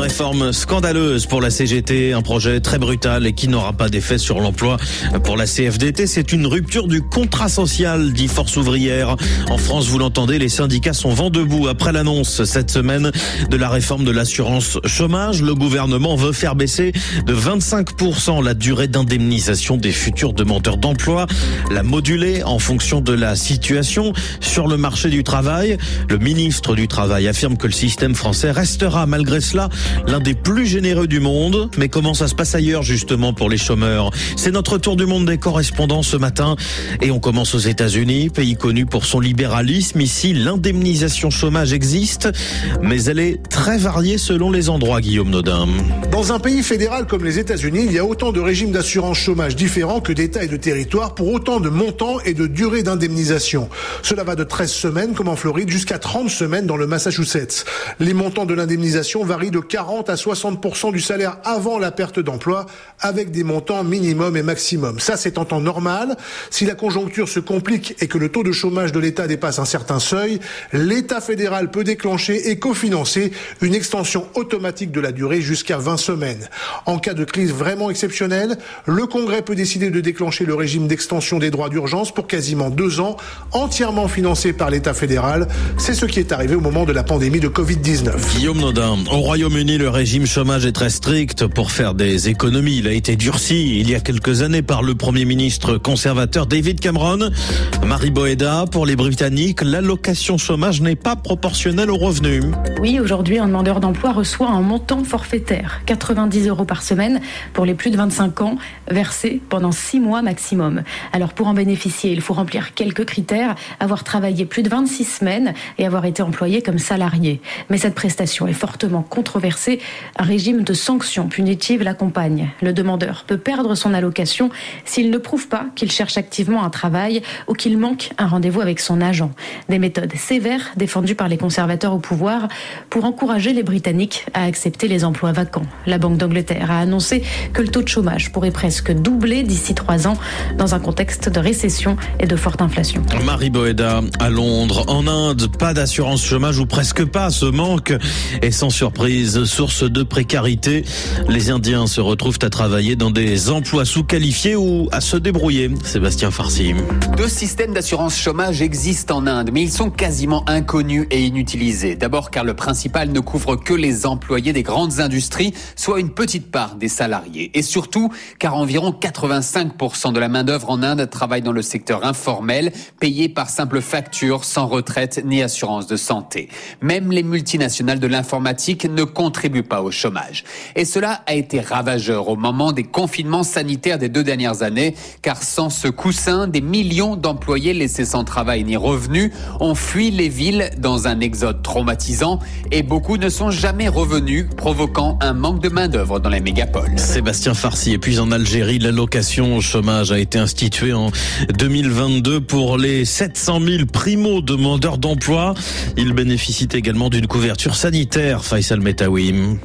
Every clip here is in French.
réforme scandaleuse pour la CGT, un projet très brutal et qui n'aura pas d'effet sur l'emploi. Pour la CFDT, c'est une rupture du contrat social, dit Force ouvrière. En France, vous l'entendez, les syndicats sont vent debout après l'annonce cette semaine de la réforme de l'assurance chômage. Le gouvernement veut faire baisser de 25% la durée d'indemnisation des futurs demandeurs d'emploi, la moduler en fonction de la situation sur le marché du travail. Le ministre du Travail affirme que le système français restera malgré cela l'un des plus généreux du monde. Mais comment ça se passe ailleurs justement pour les chômeurs? C'est notre tour du monde des correspondants ce matin et on commence aux États-Unis, pays connu pour son libéralisme. Ici, l'indemnisation chômage existe, mais elle est très variée selon les endroits, Guillaume Nodin. Dans un pays fédéral comme les États-Unis, il y a autant de régimes d'assurance chômage différents que d'États et de territoires pour autant de montants et de durée d'indemnisation. Cela va de 13 semaines comme en Floride jusqu'à 30 semaines dans le Massachusetts. Les montants de l'indemnisation varient de 40 à 60% du salaire avant la perte d'emploi avec des montants minimum et maximum. Ça, c'est en temps normal. Si la conjoncture se complique et que le taux de chômage de l'État dépasse un certain seuil, l'État fédéral peut déclencher et cofinancer une extension automatique de la durée jusqu'à 20 semaines. En cas de crise vraiment exceptionnelle, le Congrès peut décider de déclencher le régime d'extension des droits d'urgence pour quasiment deux ans, entièrement financé par l'État fédéral. C'est ce qui est arrivé au moment de la pandémie de Covid-19. Guillaume Nodin, au Royaume-Uni, le régime chômage est très strict pour faire des économies. Il a été durci il y a quelques années par le Premier ministre conservateur David Cameron. Marie Boeda, pour les Britanniques, l'allocation chômage n'est pas proportionnelle aux revenus. Oui, aujourd'hui, un demandeur d'emploi reçoit un montant forfaitaire, 90 euros par semaine pour les plus de 25 ans, versé pendant 6 mois maximum. Alors pour en bénéficier, il faut remplir quelques critères, avoir travaillé plus de 26 semaines et avoir été employé comme salarié. Mais cette prestation est fortement controversée. Un régime de sanctions punitives l'accompagne. Le demandeur peut perdre son allocation s'il ne prouve pas qu'il cherche activement un travail ou qu'il manque un rendez-vous avec son agent. Des méthodes sévères défendues par les conservateurs au pouvoir pour encourager les Britanniques à accepter les emplois vacants. La Banque d'Angleterre a annoncé que le taux de chômage pourrait presque doubler d'ici trois ans dans un contexte de récession et de forte inflation. Marie Boeda à Londres. En Inde, pas d'assurance chômage ou presque pas. Ce manque est sans surprise source de précarité. Les Indiens se retrouvent à travailler dans des emplois sous-qualifiés ou à se débrouiller. Sébastien Farsi. Deux systèmes d'assurance chômage existent en Inde, mais ils sont quasiment inconnus et inutilisés. D'abord car le principal ne couvre que les employés des grandes industries, soit une petite part des salariés. Et surtout car environ 85% de la main-d'œuvre en Inde travaille dans le secteur informel, payé par simple facture, sans retraite ni assurance de santé. Même les multinationales de l'informatique ne contribuent pas au chômage. Et cela a été ravageur au moment des confinements sanitaires des deux dernières années, car sans ce coussin, des millions d'employés laissés sans travail ni revenus ont fui les villes dans un exode traumatisant et beaucoup ne sont jamais revenus, provoquant un manque de main-d'œuvre dans les mégapoles. Sébastien Farsi. Et puis en Algérie, l'allocation au chômage a été instituée en 2022 pour les 700 000 primo-demandeurs d'emploi. Ils bénéficient également d'une couverture sanitaire, Faisal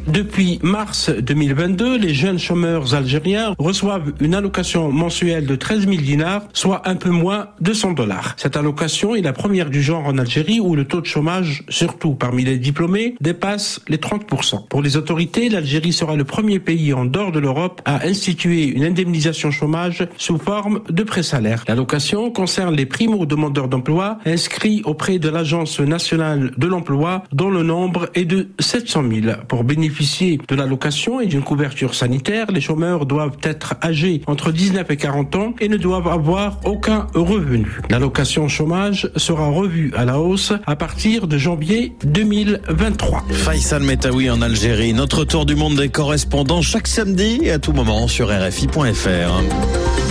Depuis mars 2022, les jeunes chômeurs algériens reçoivent une allocation mensuelle de 13 000 dinars, soit un peu moins de 100 dollars. Cette allocation est la première du genre en Algérie où le taux de chômage, surtout parmi les diplômés, dépasse les 30%. Pour les autorités, l'Algérie sera le premier pays en dehors de l'Europe à instituer une indemnisation chômage sous forme de pré-salaire. L'allocation concerne les primo-demandeurs d'emploi inscrits auprès de l'Agence nationale de l'emploi dont le nombre est de 700 000. Pour bénéficier de l'allocation et d'une couverture sanitaire, les chômeurs doivent être âgés entre 19 et 40 ans et ne doivent avoir aucun revenu. L'allocation chômage sera revue à la hausse à partir de janvier 2023. Faisal Metaoui en Algérie. Notre tour du monde des correspondants chaque samedi et à tout moment sur RFI.fr.